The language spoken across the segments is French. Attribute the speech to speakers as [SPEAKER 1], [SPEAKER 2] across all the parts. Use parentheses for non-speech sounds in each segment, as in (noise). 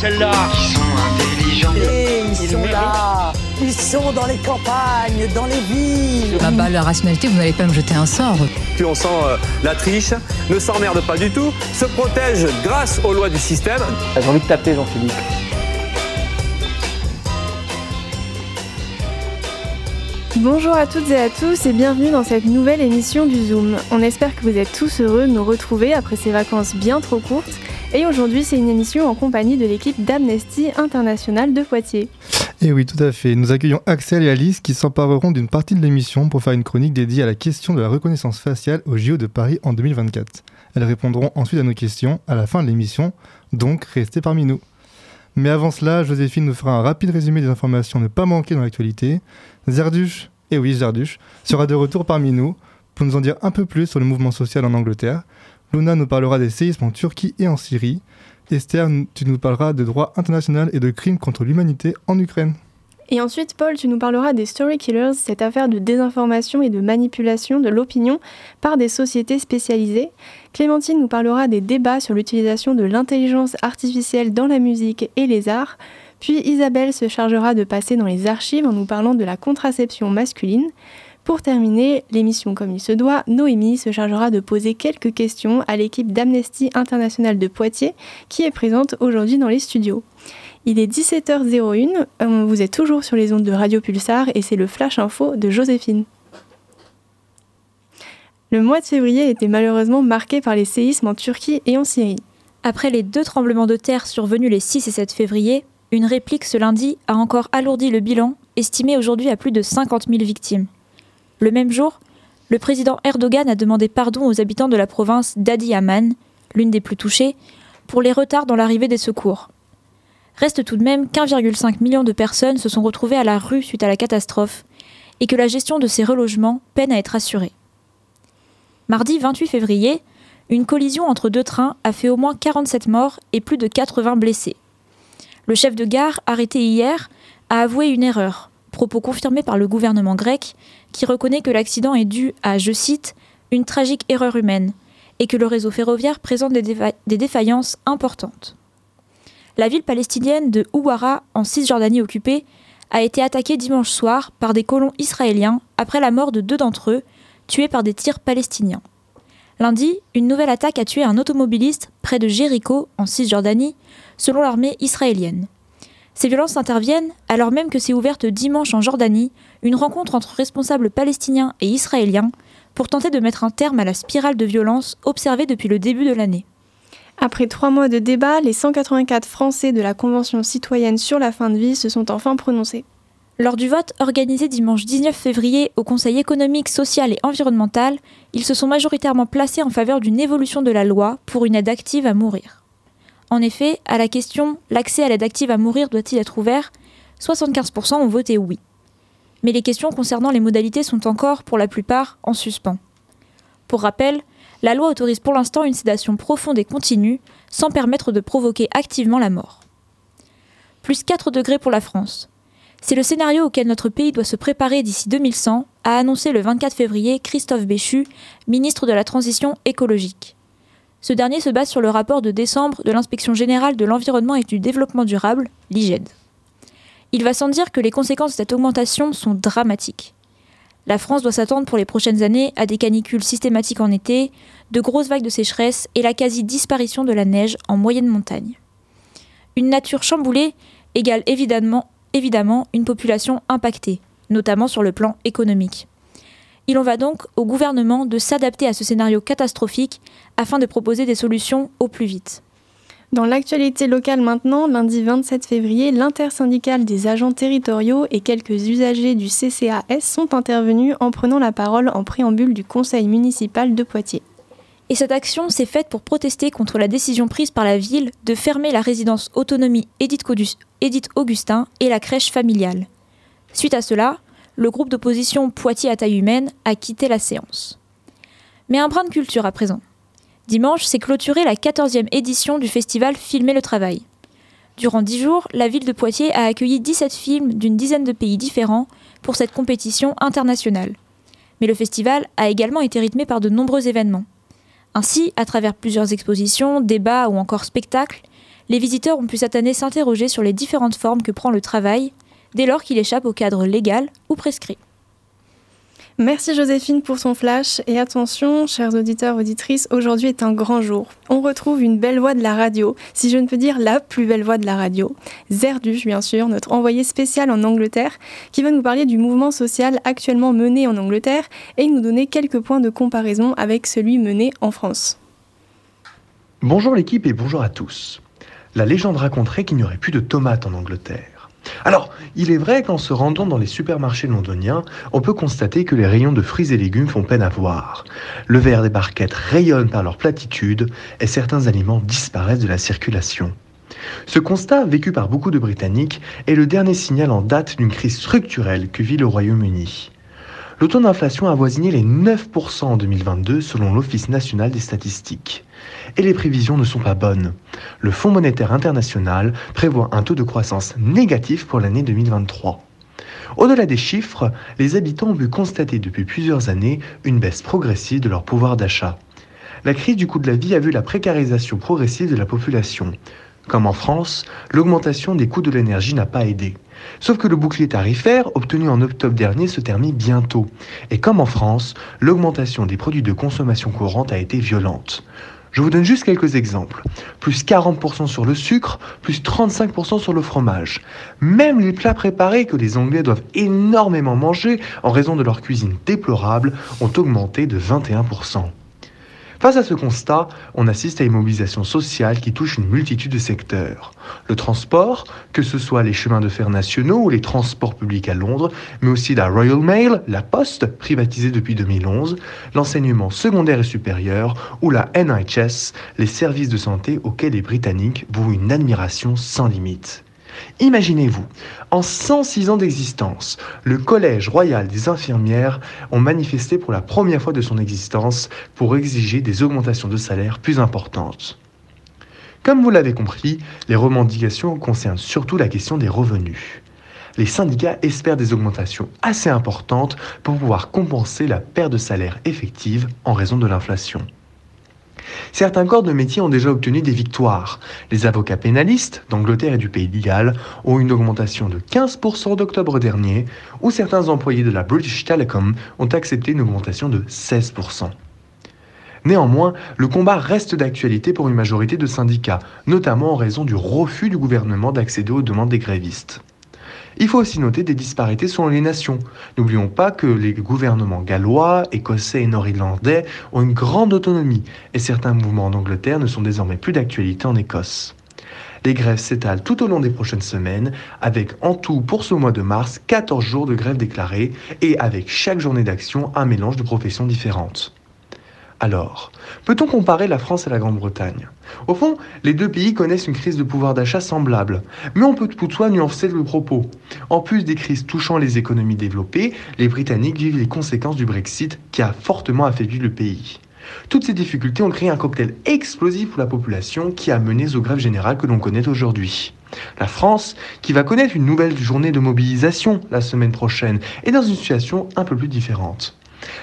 [SPEAKER 1] celle-là.
[SPEAKER 2] Ils sont intelligents.
[SPEAKER 3] Et ils, sont là. Ils sont dans les campagnes, dans les villes.
[SPEAKER 4] Ah bah, la rationalité, vous n'allez pas me jeter un sort.
[SPEAKER 5] Plus on sent euh, la triche, ne s'emmerde pas du tout, se protège grâce aux lois du système.
[SPEAKER 6] J'ai envie de taper Jean-Philippe.
[SPEAKER 7] Bonjour à toutes et à tous et bienvenue dans cette nouvelle émission du Zoom. On espère que vous êtes tous heureux de nous retrouver après ces vacances bien trop courtes. Et aujourd'hui, c'est une émission en compagnie de l'équipe d'Amnesty International de Poitiers.
[SPEAKER 8] Et oui, tout à fait. Nous accueillons Axel et Alice qui s'empareront d'une partie de l'émission pour faire une chronique dédiée à la question de la reconnaissance faciale au JO de Paris en 2024. Elles répondront ensuite à nos questions à la fin de l'émission, donc restez parmi nous. Mais avant cela, Joséphine nous fera un rapide résumé des informations ne pas manquer dans l'actualité. Zerduche, et oui Zerduche, sera de retour parmi nous pour nous en dire un peu plus sur le mouvement social en Angleterre. Luna nous parlera des séismes en Turquie et en Syrie. Esther, tu nous parleras de droit international et de crimes contre l'humanité en Ukraine.
[SPEAKER 7] Et ensuite, Paul, tu nous parleras des Story Killers, cette affaire de désinformation et de manipulation de l'opinion par des sociétés spécialisées. Clémentine nous parlera des débats sur l'utilisation de l'intelligence artificielle dans la musique et les arts. Puis Isabelle se chargera de passer dans les archives en nous parlant de la contraception masculine. Pour terminer l'émission comme il se doit, Noémie se chargera de poser quelques questions à l'équipe d'Amnesty International de Poitiers qui est présente aujourd'hui dans les studios. Il est 17h01, euh, vous êtes toujours sur les ondes de Radio Pulsar et c'est le Flash Info de Joséphine. Le mois de février était malheureusement marqué par les séismes en Turquie et en Syrie.
[SPEAKER 9] Après les deux tremblements de terre survenus les 6 et 7 février, une réplique ce lundi a encore alourdi le bilan, estimé aujourd'hui à plus de 50 000 victimes. Le même jour, le président Erdogan a demandé pardon aux habitants de la province d'Adiyaman, l'une des plus touchées, pour les retards dans l'arrivée des secours. Reste tout de même qu'un,5 million de personnes se sont retrouvées à la rue suite à la catastrophe et que la gestion de ces relogements peine à être assurée. Mardi 28 février, une collision entre deux trains a fait au moins 47 morts et plus de 80 blessés. Le chef de gare, arrêté hier, a avoué une erreur, propos confirmés par le gouvernement grec, qui reconnaît que l'accident est dû à, je cite, une tragique erreur humaine, et que le réseau ferroviaire présente des, défaillances importantes la ville palestinienne de Ouara, en Cisjordanie occupée, a été attaquée dimanche soir par des colons israéliens après la mort de deux d'entre eux, tués par des tirs palestiniens. Lundi, une nouvelle attaque a tué un automobiliste près de Jéricho, en Cisjordanie, selon l'armée israélienne. Ces violences interviennent alors même que s'est ouverte dimanche en Jordanie une rencontre entre responsables palestiniens et israéliens pour tenter de mettre un terme à la spirale de violence observée depuis le début de l'année.
[SPEAKER 7] Après trois mois de débat, les 184 Français de la Convention citoyenne sur la fin de vie se sont enfin prononcés.
[SPEAKER 9] Lors du vote organisé dimanche 19 février au Conseil économique, social et environnemental, ils se sont majoritairement placés en faveur d'une évolution de la loi pour une aide active à mourir. En effet, à la question L'accès à l'aide active à mourir doit-il être ouvert? 75% ont voté oui. Mais les questions concernant les modalités sont encore, pour la plupart, en suspens. Pour rappel, la loi autorise pour l'instant une sédation profonde et continue, sans permettre de provoquer activement la mort. Plus 4 degrés pour la France. C'est le scénario auquel notre pays doit se préparer d'ici 2100, a annoncé le 24 février Christophe Béchu, ministre de la Transition écologique. Ce dernier se base sur le rapport de décembre de l'Inspection générale de l'environnement et du développement durable, l'IGED. Il va sans dire que les conséquences de cette augmentation sont dramatiques. La France doit s'attendre pour les prochaines années à des canicules systématiques en été, de grosses vagues de sécheresse et la quasi-disparition de la neige en moyenne montagne. Une nature chamboulée égale évidemment, évidemment une population impactée, notamment sur le plan économique. Il en va donc au gouvernement de s'adapter à ce scénario catastrophique afin de proposer des solutions au plus vite.
[SPEAKER 7] Dans l'actualité locale maintenant, lundi 27 février, l'intersyndicale des agents territoriaux et quelques usagers du CCAS sont intervenus en prenant la parole en préambule du conseil municipal de Poitiers.
[SPEAKER 9] Et cette action s'est faite pour protester contre la décision prise par la ville de fermer la résidence autonomie Édith Augustin et la crèche familiale. Suite à cela, le groupe d'opposition Poitiers à taille humaine a quitté la séance. Mais un brin de culture à présent. Dimanche s'est clôturée la 14e édition du festival Filmer le travail. Durant dix jours, la ville de Poitiers a accueilli 17 films d'une dizaine de pays différents pour cette compétition internationale. Mais le festival a également été rythmé par de nombreux événements. Ainsi, à travers plusieurs expositions, débats ou encore spectacles, les visiteurs ont pu cette année s'interroger sur les différentes formes que prend le travail, dès lors qu'il échappe au cadre légal ou prescrit.
[SPEAKER 7] Merci Joséphine pour son flash et attention, chers auditeurs, auditrices, aujourd'hui est un grand jour. On retrouve une belle voix de la radio, si je ne peux dire la plus belle voix de la radio, Zerduche bien sûr, notre envoyé spécial en Angleterre, qui va nous parler du mouvement social actuellement mené en Angleterre et nous donner quelques points de comparaison avec celui mené en France.
[SPEAKER 1] Bonjour l'équipe et bonjour à tous. La légende raconterait qu'il n'y aurait plus de tomates en Angleterre. Alors, il est vrai qu'en se rendant dans les supermarchés londoniens, on peut constater que les rayons de fruits et légumes font peine à voir. Le verre des barquettes rayonne par leur platitude et certains aliments disparaissent de la circulation. Ce constat, vécu par beaucoup de Britanniques, est le dernier signal en date d'une crise structurelle que vit le Royaume-Uni. Le taux d'inflation a avoisiné les 9% en 2022 selon l'Office national des statistiques. Et les prévisions ne sont pas bonnes. Le Fonds monétaire international prévoit un taux de croissance négatif pour l'année 2023. Au-delà des chiffres, les habitants ont pu constater depuis plusieurs années une baisse progressive de leur pouvoir d'achat. La crise du coût de la vie a vu la précarisation progressive de la population. Comme en France, l'augmentation des coûts de l'énergie n'a pas aidé. Sauf que le bouclier tarifaire, obtenu en octobre dernier, se termine bientôt. Et comme en France, l'augmentation des produits de consommation courante a été violente. Je vous donne juste quelques exemples. Plus 40% sur le sucre, plus 35% sur le fromage. Même les plats préparés que les Anglais doivent énormément manger en raison de leur cuisine déplorable ont augmenté de 21%. Face à ce constat, on assiste à une mobilisation sociale qui touche une multitude de secteurs. Le transport, que ce soit les chemins de fer nationaux ou les transports publics à Londres, mais aussi la Royal Mail, la Poste, privatisée depuis 2011, l'enseignement secondaire et supérieur, ou la NHS, les services de santé auxquels les Britanniques vouent une admiration sans limite. Imaginez-vous, en 106 ans d'existence, le Collège royal des infirmières ont manifesté pour la première fois de son existence pour exiger des augmentations de salaire plus importantes. Comme vous l'avez compris, les revendications concernent surtout la question des revenus. Les syndicats espèrent des augmentations assez importantes pour pouvoir compenser la perte de salaire effective en raison de l'inflation. Certains corps de métier ont déjà obtenu des victoires. Les avocats pénalistes d'Angleterre et du pays de Galles ont une augmentation de 15% d'octobre dernier, où certains employés de la British Telecom ont accepté une augmentation de 16%. Néanmoins, le combat reste d'actualité pour une majorité de syndicats, notamment en raison du refus du gouvernement d'accéder aux demandes des grévistes. Il faut aussi noter des disparités selon les nations. N'oublions pas que les gouvernements gallois, écossais et nord-irlandais ont une grande autonomie et certains mouvements en Angleterre ne sont désormais plus d'actualité en Écosse. Les grèves s'étalent tout au long des prochaines semaines, avec en tout pour ce mois de mars 14 jours de grève déclarés et avec chaque journée d'action un mélange de professions différentes. Alors, peut-on comparer la France et la Grande-Bretagne? Au fond, les deux pays connaissent une crise de pouvoir d'achat semblable, mais on peut toutefois nuancer le propos. En plus des crises touchant les économies développées, les Britanniques vivent les conséquences du Brexit qui a fortement affaibli le pays. Toutes ces difficultés ont créé un cocktail explosif pour la population qui a mené aux grèves générales que l'on connaît aujourd'hui. La France, qui va connaître une nouvelle journée de mobilisation la semaine prochaine, est dans une situation un peu plus différente.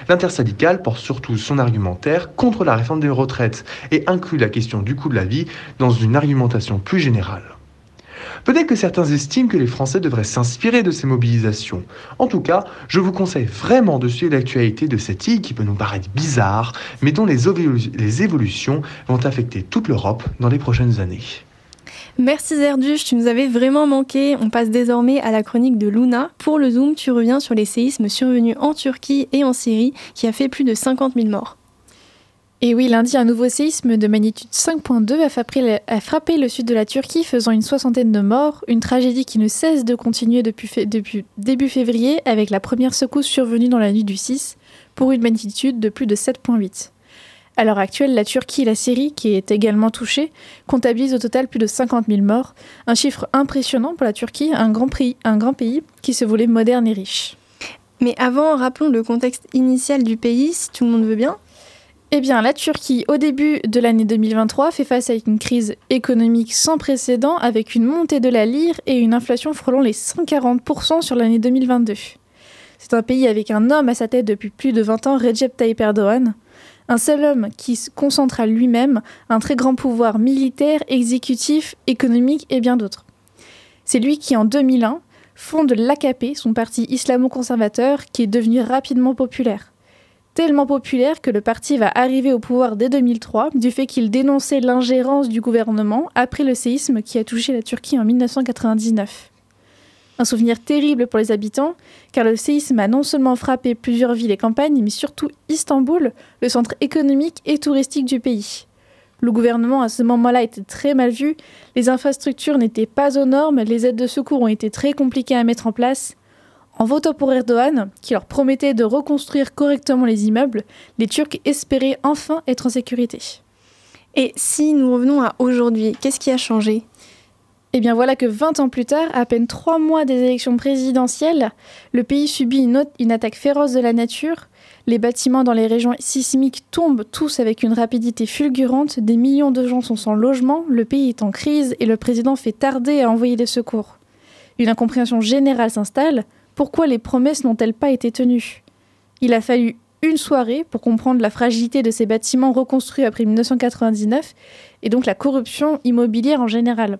[SPEAKER 1] L'intersyndicale porte surtout son argumentaire contre la réforme des retraites et inclut la question du coût de la vie dans une argumentation plus générale. Peut-être que certains estiment que les Français devraient s'inspirer de ces mobilisations. En tout cas, je vous conseille vraiment de suivre l'actualité de cette île qui peut nous paraître bizarre, mais dont les, évolutions vont affecter toute l'Europe dans les prochaines années.
[SPEAKER 7] Merci Zerduche, tu nous avais vraiment manqué. On passe désormais à la chronique de Luna. Pour le Zoom, tu reviens sur les séismes survenus en Turquie et en Syrie qui a fait plus de 50 000 morts.
[SPEAKER 2] Et oui, lundi, un nouveau séisme de magnitude 5.2 a frappé le sud de la Turquie, faisant une soixantaine de morts, une tragédie qui ne cesse de continuer depuis, depuis début février, avec la première secousse survenue dans la nuit du 6, pour une magnitude de plus de 7.8. À l'heure actuelle, la Turquie et la Syrie, qui est également touchée, comptabilisent au total plus de 50 000 morts, un chiffre impressionnant pour la Turquie, un grand, pays, un grand pays qui se voulait moderne et riche.
[SPEAKER 7] Mais avant, rappelons le contexte initial du pays, si tout le monde veut bien.
[SPEAKER 2] Eh bien, la Turquie, au début de l'année 2023, fait face à une crise économique sans précédent avec une montée de la lire et une inflation frôlant les 140% sur l'année 2022. C'est un pays avec un homme à sa tête depuis plus de 20 ans, Recep Tayyip Erdogan, Un seul homme qui concentre à lui-même un très grand pouvoir militaire, exécutif, économique et bien d'autres. C'est lui qui, en 2001, fonde l'AKP, son parti islamo-conservateur, qui est devenu rapidement populaire. Tellement populaire que le parti va arriver au pouvoir dès 2003 du fait qu'il dénonçait l'ingérence du gouvernement après le séisme qui a touché la Turquie en 1999. Un souvenir terrible pour les habitants, car le séisme a non seulement frappé plusieurs villes et campagnes, mais surtout Istanbul, le centre économique et touristique du pays. Le gouvernement à ce moment-là était très mal vu, les infrastructures n'étaient pas aux normes, les aides de secours ont été très compliquées à mettre en place. En votant pour Erdogan, qui leur promettait de reconstruire correctement les immeubles, les Turcs espéraient enfin être en sécurité.
[SPEAKER 7] Et si nous revenons à aujourd'hui, qu'est-ce qui a changé?
[SPEAKER 2] Eh bien voilà que 20 ans plus tard, à peine 3 mois des élections présidentielles, le pays subit une, une attaque féroce de la nature, les bâtiments dans les régions sismiques tombent tous avec une rapidité fulgurante, des millions de gens sont sans logement, le pays est en crise et le président fait tarder à envoyer des secours. Une incompréhension générale s'installe. Pourquoi les promesses n'ont-elles pas été tenues? Il a fallu une soirée pour comprendre la fragilité de ces bâtiments reconstruits après 1999 et donc la corruption immobilière en général.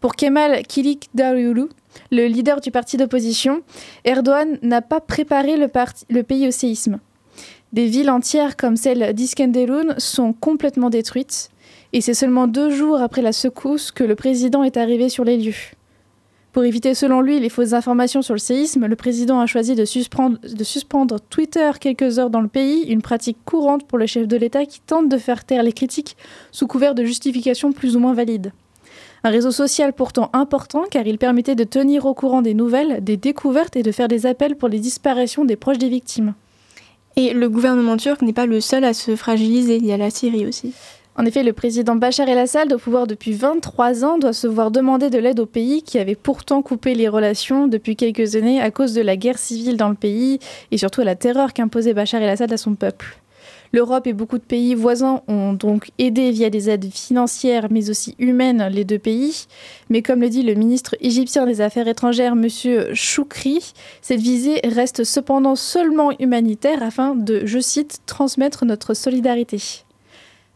[SPEAKER 2] Pour Kemal Kilicdaroglu, le leader du parti d'opposition, Erdogan n'a pas préparé le, pays au séisme. Des villes entières comme celle d'Iskenderun sont complètement détruites, et c'est seulement deux jours après la secousse que le président est arrivé sur les lieux. Pour éviter selon lui les fausses informations sur le séisme, le président a choisi de suspendre Twitter quelques heures dans le pays, une pratique courante pour le chef de l'État qui tente de faire taire les critiques sous couvert de justifications plus ou moins valides. Un réseau social pourtant important car il permettait de tenir au courant des nouvelles, des découvertes et de faire des appels pour les disparitions des proches des victimes.
[SPEAKER 7] Et le gouvernement turc n'est pas le seul à se fragiliser, il y a la Syrie aussi.
[SPEAKER 2] En effet, le président Bachar el-Assad, au pouvoir depuis 23 ans, doit se voir demander de l'aide au pays qui avait pourtant coupé les relations depuis quelques années à cause de la guerre civile dans le pays et surtout à la terreur qu'imposait Bachar el-Assad à son peuple. L'Europe et beaucoup de pays voisins ont donc aidé via des aides financières mais aussi humaines les deux pays. Mais comme le dit le ministre égyptien des Affaires étrangères, M. Choukri, cette visée reste cependant seulement humanitaire afin de, je cite, transmettre notre solidarité.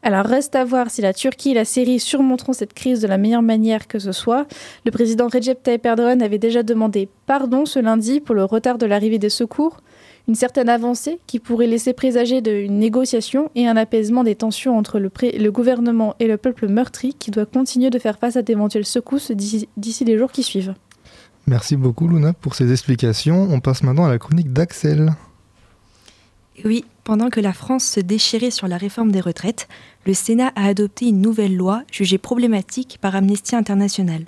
[SPEAKER 2] Alors reste à voir si la Turquie et la Syrie surmonteront cette crise de la meilleure manière que ce soit. Le président Recep Tayyip Erdogan avait déjà demandé pardon ce lundi pour le retard de l'arrivée des secours, une certaine avancée qui pourrait laisser présager d'une négociation et un apaisement des tensions entre le, le, gouvernement et le peuple meurtri qui doit continuer de faire face à d'éventuelles secousses d'ici les jours qui suivent.
[SPEAKER 8] Merci beaucoup Luna pour ces explications. On passe maintenant à la chronique d'Axel.
[SPEAKER 6] Oui, pendant que la France se déchirait sur la réforme des retraites, le Sénat a adopté une nouvelle loi jugée problématique par Amnesty International.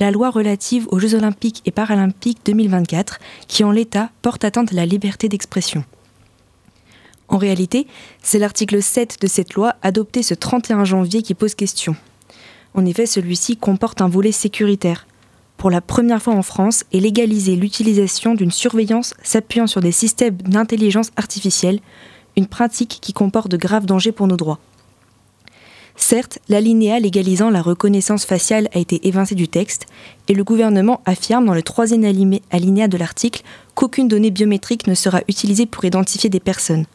[SPEAKER 6] La loi relative aux Jeux olympiques et paralympiques 2024, qui en l'état porte atteinte à la liberté d'expression. En réalité, c'est l'article 7 de cette loi adopté ce 31 janvier qui pose question. En effet, celui-ci comporte un volet sécuritaire, pour la première fois en France, et légaliser l'utilisation d'une surveillance s'appuyant sur des systèmes d'intelligence artificielle, une pratique qui comporte de graves dangers pour nos droits. Certes, l'alinéa légalisant la reconnaissance faciale a été évincé du texte, et le gouvernement affirme dans le troisième alinéa de l'article qu'aucune donnée biométrique ne sera utilisée pour identifier des personnes.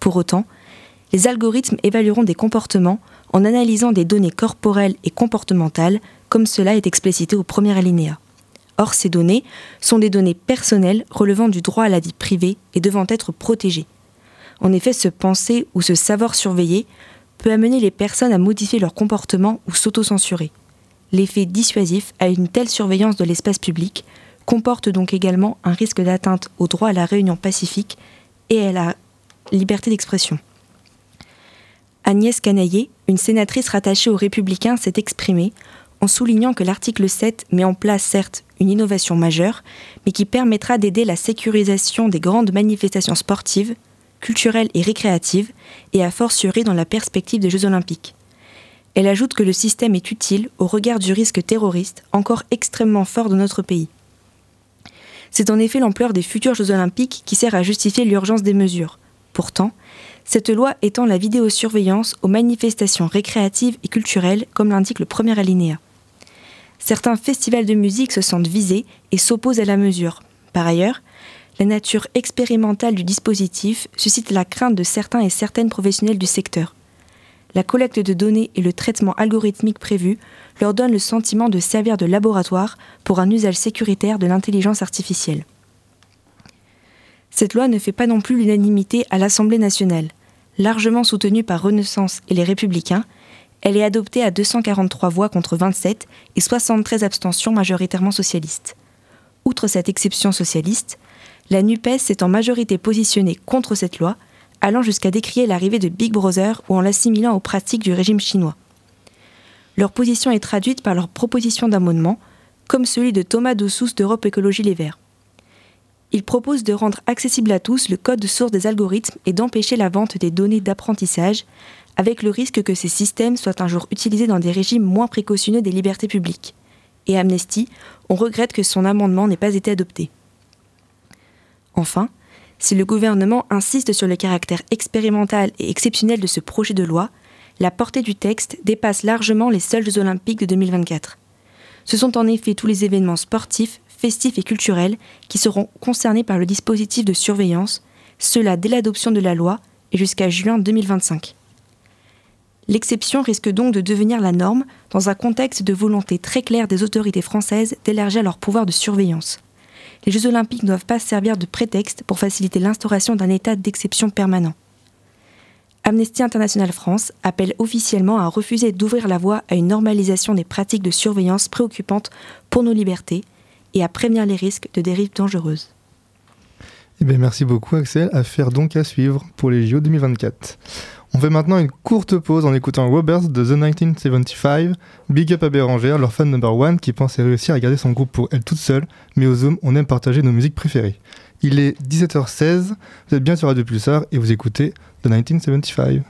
[SPEAKER 6] Pour autant, les algorithmes évalueront des comportements en analysant des données corporelles et comportementales comme cela est explicité au premier alinéa. Or, ces données sont des données personnelles relevant du droit à la vie privée et devant être protégées. En effet, ce penser ou ce savoir surveiller peut amener les personnes à modifier leur comportement ou s'autocensurer. L'effet dissuasif à une telle surveillance de l'espace public comporte donc également un risque d'atteinte au droit à la réunion pacifique et à la liberté d'expression. Agnès Canaillé, une sénatrice rattachée aux Républicains, s'est exprimée en soulignant que l'article 7 met en place certes une innovation majeure, mais qui permettra d'aider la sécurisation des grandes manifestations sportives, culturelles et récréatives, et à fortiori dans la perspective des Jeux olympiques. Elle ajoute que le système est utile au regard du risque terroriste encore extrêmement fort dans notre pays. C'est en effet l'ampleur des futurs Jeux olympiques qui sert à justifier l'urgence des mesures. Pourtant, cette loi étend la vidéosurveillance aux manifestations récréatives et culturelles, comme l'indique le premier alinéa certains festivals de musique se sentent visés et s'opposent à la mesure. Par ailleurs, la nature expérimentale du dispositif suscite la crainte de certains et certaines professionnels du secteur. La collecte de données et le traitement algorithmique prévu leur donnent le sentiment de servir de laboratoire pour un usage sécuritaire de l'intelligence artificielle. Cette loi ne fait pas non plus l'unanimité à l'Assemblée nationale. Largement soutenue par Renaissance et les Républicains, elle est adoptée à 243 voix contre 27 et 73 abstentions majoritairement socialistes. Outre cette exception socialiste, la NUPES s'est en majorité positionnée contre cette loi, allant jusqu'à décrier l'arrivée de Big Brother ou en l'assimilant aux pratiques du régime chinois. Leur position est traduite par leur proposition d'amendement, comme celui de Thomas Dessous d'Europe Écologie Les Verts. Ils proposent de rendre accessible à tous le code de source des algorithmes et d'empêcher la vente des données d'apprentissage, avec le risque que ces systèmes soient un jour utilisés dans des régimes moins précautionneux des libertés publiques. Et Amnesty, on regrette que son amendement n'ait pas été adopté. Enfin, si le gouvernement insiste sur le caractère expérimental et exceptionnel de ce projet de loi, la portée du texte dépasse largement les seuls Jeux olympiques de 2024. Ce sont en effet tous les événements sportifs, festifs et culturels qui seront concernés par le dispositif de surveillance, cela dès l'adoption de la loi et jusqu'à juin 2025. L'exception risque donc de devenir la norme dans un contexte de volonté très claire des autorités françaises d'élargir leur pouvoir de surveillance. Les Jeux olympiques ne doivent pas servir de prétexte pour faciliter l'instauration d'un état d'exception permanent. Amnesty International France appelle officiellement à refuser d'ouvrir la voie à une normalisation des pratiques de surveillance préoccupantes pour nos libertés et à prévenir les risques de dérives dangereuses.
[SPEAKER 8] Eh bien, merci beaucoup Axel. Affaire donc à suivre pour les JO 2024. On fait maintenant une courte pause en écoutant Roberts de The 1975. Big up à Bérangère, leur fan number one qui pensait réussir à garder son groupe pour elle toute seule, mais au Zoom, on aime partager nos musiques préférées. Il est 17h16, vous êtes bien sur Radio Pulsar et vous écoutez The 1975.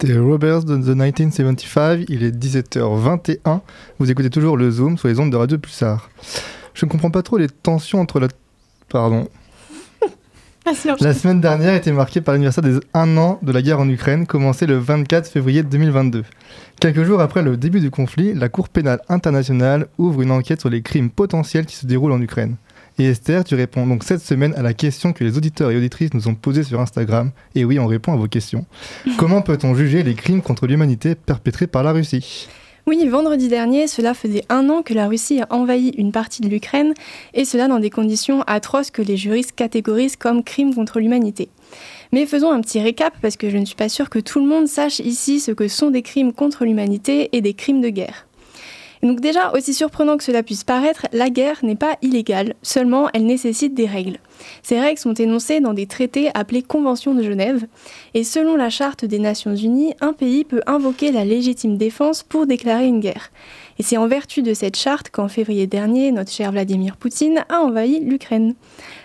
[SPEAKER 8] C'était Roberts de The 1975, il est 17h21. Vous écoutez toujours le Zoom sur les ondes de Radio Pulsar. Je ne comprends pas trop les tensions entre la. Pardon. (laughs) La semaine dernière était marquée par l'anniversaire des 1 an de la guerre en Ukraine, commencé le 24 février 2022. Quelques jours après le début du conflit, la Cour pénale internationale ouvre une enquête sur les crimes potentiels qui se déroulent en Ukraine. Et Esther, tu réponds donc cette semaine à la question que les auditeurs et auditrices nous ont posée sur Instagram. Et oui, on répond à vos questions. (laughs) Comment peut-on juger les crimes contre l'humanité perpétrés par la Russie?
[SPEAKER 7] Oui, vendredi dernier, cela faisait un an que la Russie a envahi une partie de l'Ukraine, et cela dans des conditions atroces que les juristes catégorisent comme crimes contre l'humanité. Mais faisons un petit récap parce que je ne suis pas sûre que tout le monde sache ici ce que sont des crimes contre l'humanité et des crimes de guerre donc déjà, aussi surprenant que cela puisse paraître, la guerre n'est pas illégale, seulement elle nécessite des règles. Ces règles sont énoncées dans des traités appelés Conventions de Genève, et selon la Charte des Nations Unies, un pays peut invoquer la légitime défense pour déclarer une guerre. Et c'est en vertu de cette charte qu'en février dernier, notre cher Vladimir Poutine a envahi l'Ukraine.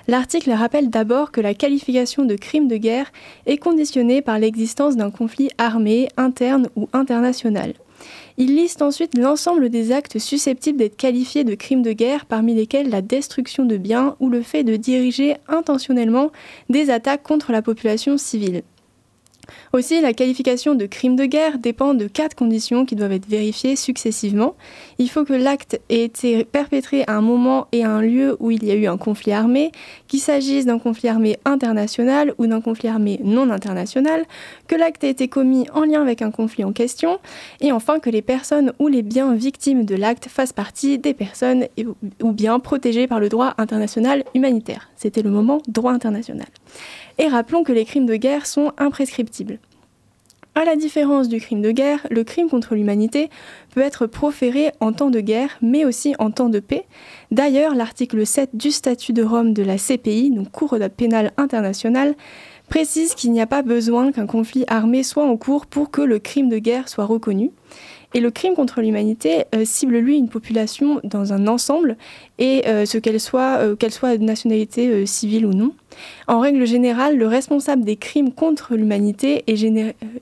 [SPEAKER 7] L'article rappelle d'abord que la qualification de crime de guerre est conditionnée par l'existence d'un conflit armé, interne ou international. Il liste ensuite l'ensemble des actes susceptibles d'être qualifiés de crimes de guerre, parmi lesquels la destruction de biens ou le fait de diriger intentionnellement des attaques contre la population civile. Aussi, la qualification de crime de guerre dépend de quatre conditions qui doivent être vérifiées successivement. Il faut que l'acte ait été perpétré à un moment et à un lieu où il y a eu un conflit armé, qu'il s'agisse d'un conflit armé international ou d'un conflit armé non international, que l'acte ait été commis en lien avec un conflit en question, et enfin que les personnes ou les biens victimes de l'acte fassent partie des personnes ou biens protégés par le droit international humanitaire. C'était le moment droit international. Et rappelons que les crimes de guerre sont imprescriptibles. À la différence du crime de guerre, le crime contre l'humanité peut être proféré en temps de guerre, mais aussi en temps de paix. D'ailleurs, l'article 7 du statut de Rome de la CPI, donc Cour pénale internationale, précise qu'il n'y a pas besoin qu'un conflit armé soit en cours pour que le crime de guerre soit reconnu. Et le crime contre l'humanité euh, cible, lui, une population dans un ensemble, et euh, ce qu'elle soit, euh, qu'elle soit de nationalité civile ou non. En règle générale, le responsable des crimes contre l'humanité est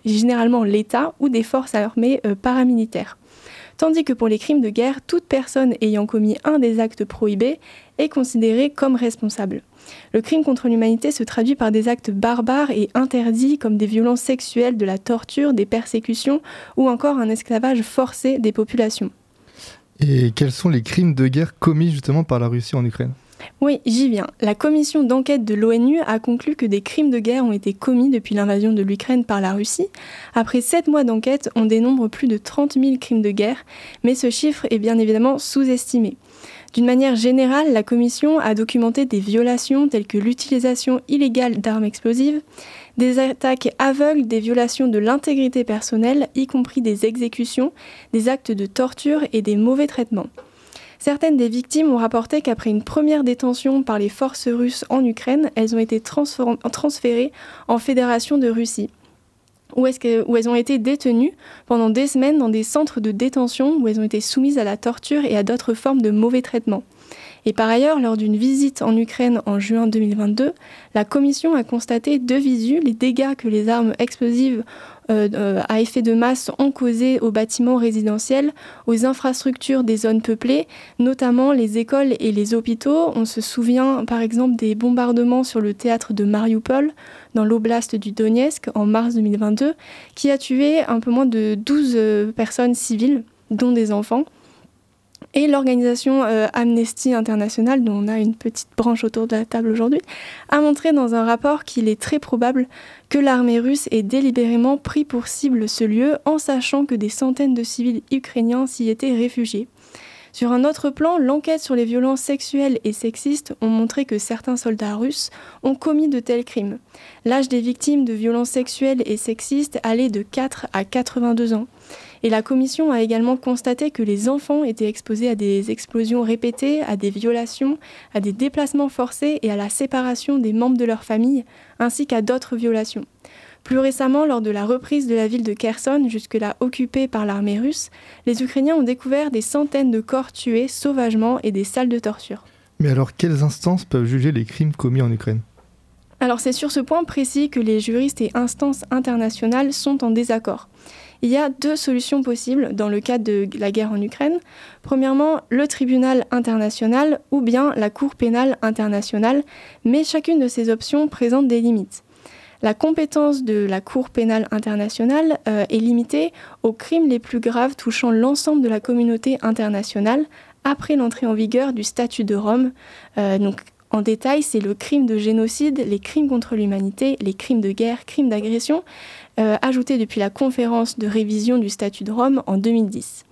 [SPEAKER 7] généralement l'État ou des forces armées paramilitaires. Tandis que pour les crimes de guerre, toute personne ayant commis un des actes prohibés est considérée comme responsable. Le crime contre l'humanité se traduit par des actes barbares et interdits comme des violences sexuelles, de la torture, des persécutions ou encore un esclavage forcé des populations.
[SPEAKER 8] Et quels sont les crimes de guerre commis justement par la Russie en Ukraine?
[SPEAKER 7] Oui, j'y viens. La commission d'enquête de l'ONU a conclu que des crimes de guerre ont été commis depuis l'invasion de l'Ukraine par la Russie. Après sept mois d'enquête, on dénombre plus de 30 000 crimes de guerre, mais ce chiffre est bien évidemment sous-estimé. D'une manière générale, la Commission a documenté des violations telles que l'utilisation illégale d'armes explosives, des attaques aveugles, des violations de l'intégrité personnelle, y compris des exécutions, des actes de torture et des mauvais traitements. Certaines des victimes ont rapporté qu'après une première détention par les forces russes en Ukraine, elles ont été transférées en Fédération de Russie où, elles ont été détenues pendant des semaines dans des centres de détention où elles ont été soumises à la torture et à d'autres formes de mauvais traitements. Et par ailleurs, lors d'une visite en Ukraine en juin 2022, la Commission a constaté de visu les dégâts que les armes explosives euh, euh, à effet de masse ont causé aux bâtiments résidentiels, aux infrastructures des zones peuplées, notamment les écoles et les hôpitaux. On se souvient par exemple des bombardements sur le théâtre de Mariupol dans l'oblast du Donetsk en mars 2022, qui a tué un peu moins de 12 euh, personnes civiles, dont des enfants. Et l'organisation euh, Amnesty International, dont on a une petite branche autour de la table aujourd'hui, a montré dans un rapport qu'il est très probable que l'armée russe ait délibérément pris pour cible ce lieu en sachant que des centaines de civils ukrainiens s'y étaient réfugiés. Sur un autre plan, l'enquête sur les violences sexuelles et sexistes ont montré que certains soldats russes ont commis de tels crimes. L'âge des victimes de violences sexuelles et sexistes allait de 4 à 82 ans. Et la commission a également constaté que les enfants étaient exposés à des explosions répétées, à des violations, à des déplacements forcés et à la séparation des membres de leur famille, ainsi qu'à d'autres violations. Plus récemment, lors de la reprise de la ville de Kherson, jusque-là occupée par l'armée russe, les Ukrainiens ont découvert des centaines de corps tués sauvagement et des salles de torture.
[SPEAKER 8] Mais alors, quelles instances peuvent juger les crimes commis en Ukraine?
[SPEAKER 7] Alors c'est sur ce point précis que les juristes et instances internationales sont en désaccord. Il y a deux solutions possibles dans le cadre de la guerre en Ukraine. Premièrement, le tribunal international ou bien la Cour pénale internationale, mais chacune de ces options présente des limites. La compétence de la Cour pénale internationale euh, est limitée aux crimes les plus graves touchant l'ensemble de la communauté internationale après l'entrée en vigueur du statut de Rome. Euh, donc, en détail, c'est le crime de génocide, les crimes contre l'humanité, les crimes de guerre, crimes d'agression, euh, ajouté depuis la conférence de révision du statut de Rome en 2010.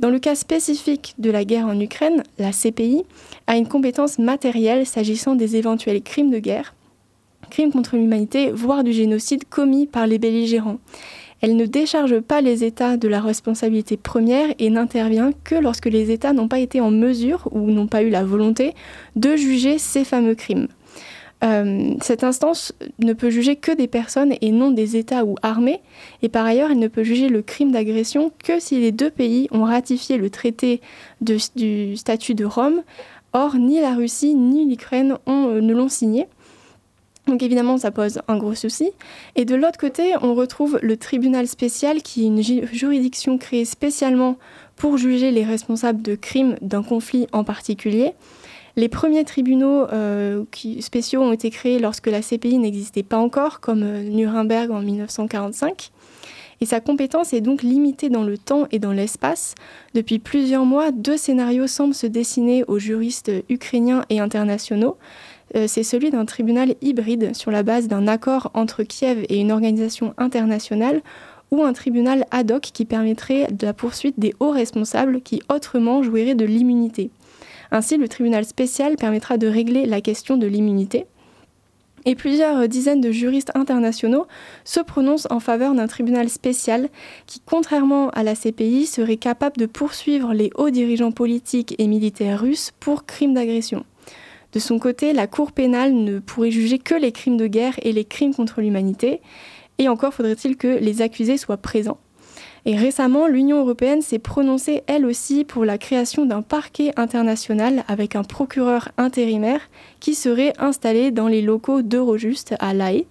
[SPEAKER 7] Dans le cas spécifique de la guerre en Ukraine, la CPI a une compétence matérielle s'agissant des éventuels crimes de guerre, crimes contre l'humanité, voire du génocide commis par les belligérants. Elle ne décharge pas les États de la responsabilité première et n'intervient que lorsque les États n'ont pas été en mesure ou n'ont pas eu la volonté de juger ces fameux crimes. Euh, cette instance ne peut juger que des personnes et non des États ou armées, et par ailleurs, elle ne peut juger le crime d'agression que si les deux pays ont ratifié le traité du statut de Rome. Or, ni la Russie ni l'Ukraine euh, ne l'ont signé. Donc évidemment, ça pose un gros souci. Et de l'autre côté, on retrouve le tribunal spécial, qui est une juridiction créée spécialement pour juger les responsables de crimes d'un conflit en particulier. Les premiers tribunaux euh, spéciaux ont été créés lorsque la CPI n'existait pas encore, comme euh, Nuremberg en 1945. Et sa compétence est donc limitée dans le temps et dans l'espace. Depuis plusieurs mois, deux scénarios semblent se dessiner aux juristes ukrainiens et internationaux. Euh, c'est celui d'un tribunal hybride sur la base d'un accord entre Kiev et une organisation internationale ou un tribunal ad hoc qui permettrait de la poursuite des hauts responsables qui autrement jouiraient de l'immunité. Ainsi, le tribunal spécial permettra de régler la question de l'immunité. Et plusieurs dizaines de juristes internationaux se prononcent en faveur d'un tribunal spécial qui, contrairement à la CPI, serait capable de poursuivre les hauts dirigeants politiques et militaires russes pour crimes d'agression. De son côté, la Cour pénale ne pourrait juger que les crimes de guerre et les crimes contre l'humanité, et encore faudrait-il que les accusés soient présents. Et récemment, l'Union européenne s'est prononcée elle aussi pour la création d'un parquet international avec un procureur intérimaire qui serait installé dans les locaux d'Eurojust à La Haye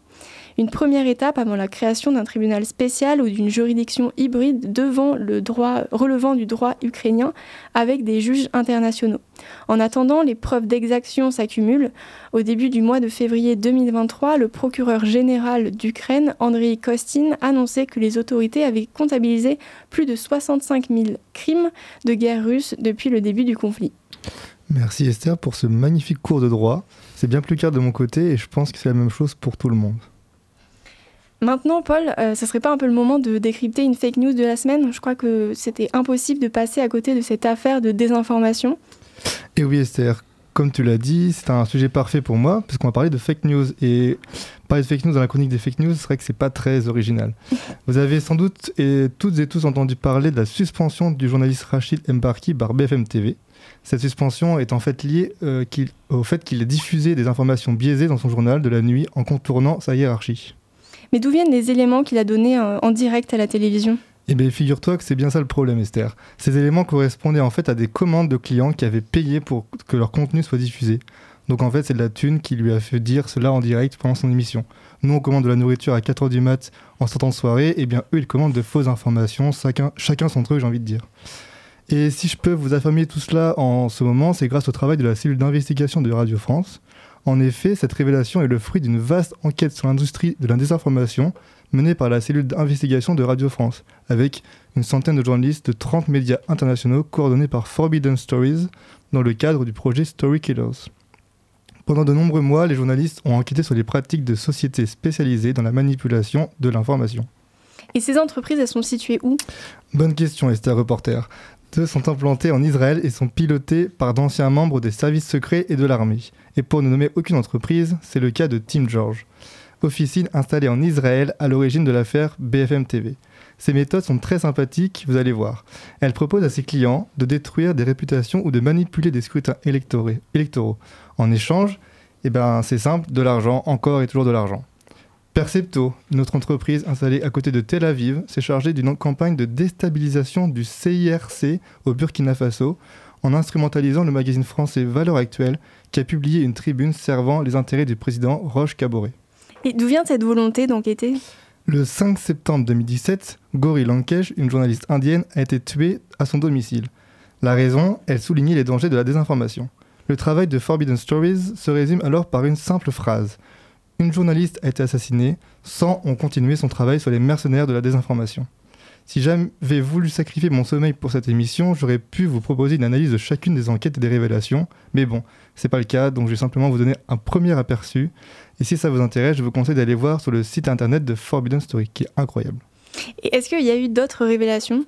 [SPEAKER 7] une première étape avant la création d'un tribunal spécial ou d'une juridiction hybride devant le droit, relevant du droit ukrainien avec des juges internationaux. En attendant, les preuves d'exaction s'accumulent. Au début du mois de février 2023, le procureur général d'Ukraine, Andriy Kostin, annonçait que les autorités avaient comptabilisé plus de 65 000 crimes de guerre russe depuis le début du conflit.
[SPEAKER 8] Merci Esther pour ce magnifique cours de droit. C'est bien plus clair de mon côté et je pense que c'est la même chose pour tout le monde.
[SPEAKER 7] Maintenant, Paul, euh, ce serait pas un peu le moment de décrypter une fake news de la semaine? Je crois que c'était impossible de passer à côté de cette affaire de désinformation.
[SPEAKER 8] Et oui, Esther, comme tu l'as dit, c'est un sujet parfait pour moi, parce qu'on va parler de fake news. Et parler de fake news dans la chronique des fake news, c'est vrai que c'est pas très original. (laughs) Vous avez sans doute et toutes et tous entendu parler de la suspension du journaliste Rachid Mbarki par BFM TV. Cette suspension est en fait liée euh, au fait qu'il ait diffusé des informations biaisées dans son journal de la nuit en contournant sa hiérarchie.
[SPEAKER 7] Mais d'où viennent les éléments qu'il a donnés euh, en direct à la télévision?
[SPEAKER 8] Eh bien, figure-toi que c'est bien ça le problème, Esther. Ces éléments correspondaient en fait à des commandes de clients qui avaient payé pour que leur contenu soit diffusé. Donc en fait, c'est de la thune qui lui a fait dire cela en direct pendant son émission. Nous, on commande de la nourriture à 4h du mat en sortant de soirée, et eh bien eux, ils commandent de fausses informations, chacun, chacun son truc, j'ai envie de dire. Et si je peux vous affirmer tout cela en ce moment, c'est grâce au travail de la cellule d'investigation de Radio France. En effet, cette révélation est le fruit d'une vaste enquête sur l'industrie de la désinformation menée par la cellule d'investigation de Radio France, avec une centaine de journalistes de 30 médias internationaux coordonnés par Forbidden Stories dans le cadre du projet Story Killers. Pendant de nombreux mois, les journalistes ont enquêté sur les pratiques de sociétés spécialisées dans la manipulation de l'information.
[SPEAKER 7] Et ces entreprises, elles sont situées où?
[SPEAKER 8] Bonne question, Esther Reporter sont implantés en Israël et sont pilotés par d'anciens membres des services secrets et de l'armée. Et pour ne nommer aucune entreprise, c'est le cas de Tim George, officine installée en Israël à l'origine de l'affaire BFM TV. Ces méthodes sont très sympathiques, vous allez voir. Elle propose à ses clients de détruire des réputations ou de manipuler des scrutins électoraux. En échange, eh ben, c'est simple, de l'argent, encore et toujours de l'argent. Percepto, notre entreprise installée à côté de Tel Aviv, s'est chargée d'une campagne de déstabilisation du CIRC au Burkina Faso en instrumentalisant le magazine français Valeurs Actuelles qui a publié une tribune servant les intérêts du président Roche Caboret.
[SPEAKER 7] Et d'où vient cette volonté d'enquêter?
[SPEAKER 8] Le 5 septembre 2017, Gauri Lankesh, une journaliste indienne, a été tuée à son domicile. La raison, elle soulignait les dangers de la désinformation. Le travail de Forbidden Stories se résume alors par une simple phrase. Une journaliste a été assassinée, 100 ont continué son travail sur les mercenaires de la désinformation. Si j'avais voulu sacrifier mon sommeil pour cette émission, j'aurais pu vous proposer une analyse de chacune des enquêtes et des révélations, mais bon, c'est pas le cas, donc je vais simplement vous donner un premier aperçu. Et si ça vous intéresse, je vous conseille d'aller voir sur le site internet de Forbidden Story, qui est incroyable.
[SPEAKER 7] Et est-ce qu'il y a eu d'autres révélations?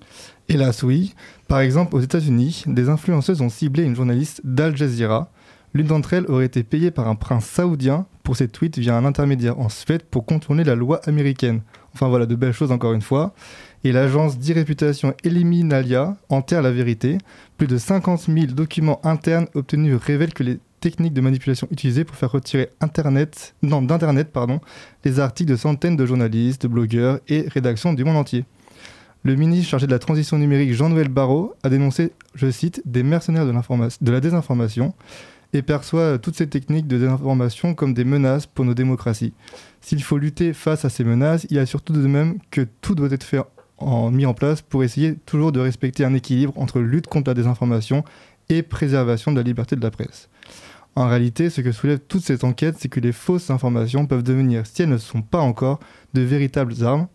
[SPEAKER 8] Hélas, oui. Par exemple, aux États-Unis, des influenceuses ont ciblé une journaliste d'Al Jazeera. L'une d'entre elles aurait été payée par un prince saoudien pour ses tweets via un intermédiaire en Suède pour contourner la loi américaine. Enfin voilà, de belles choses encore une fois. Et l'agence d'e-réputation Eliminalia enterre la vérité. Plus de 50 000 documents internes obtenus révèlent que les techniques de manipulation utilisées pour faire retirer Internet, non, d'Internet les articles de centaines de journalistes, de blogueurs et rédactions du monde entier. Le ministre chargé de la transition numérique Jean-Noël Barrot a dénoncé, je cite, des mercenaires de la désinformation et perçoit toutes ces techniques de désinformation comme des menaces pour nos démocraties. S'il faut lutter face à ces menaces, il y a surtout de même que tout doit être mis en place pour essayer toujours de respecter un équilibre entre lutte contre la désinformation et préservation de la liberté de la presse. En réalité, ce que soulève toute cette enquête, c'est que les fausses informations peuvent devenir, si elles ne sont pas encore, de véritables armes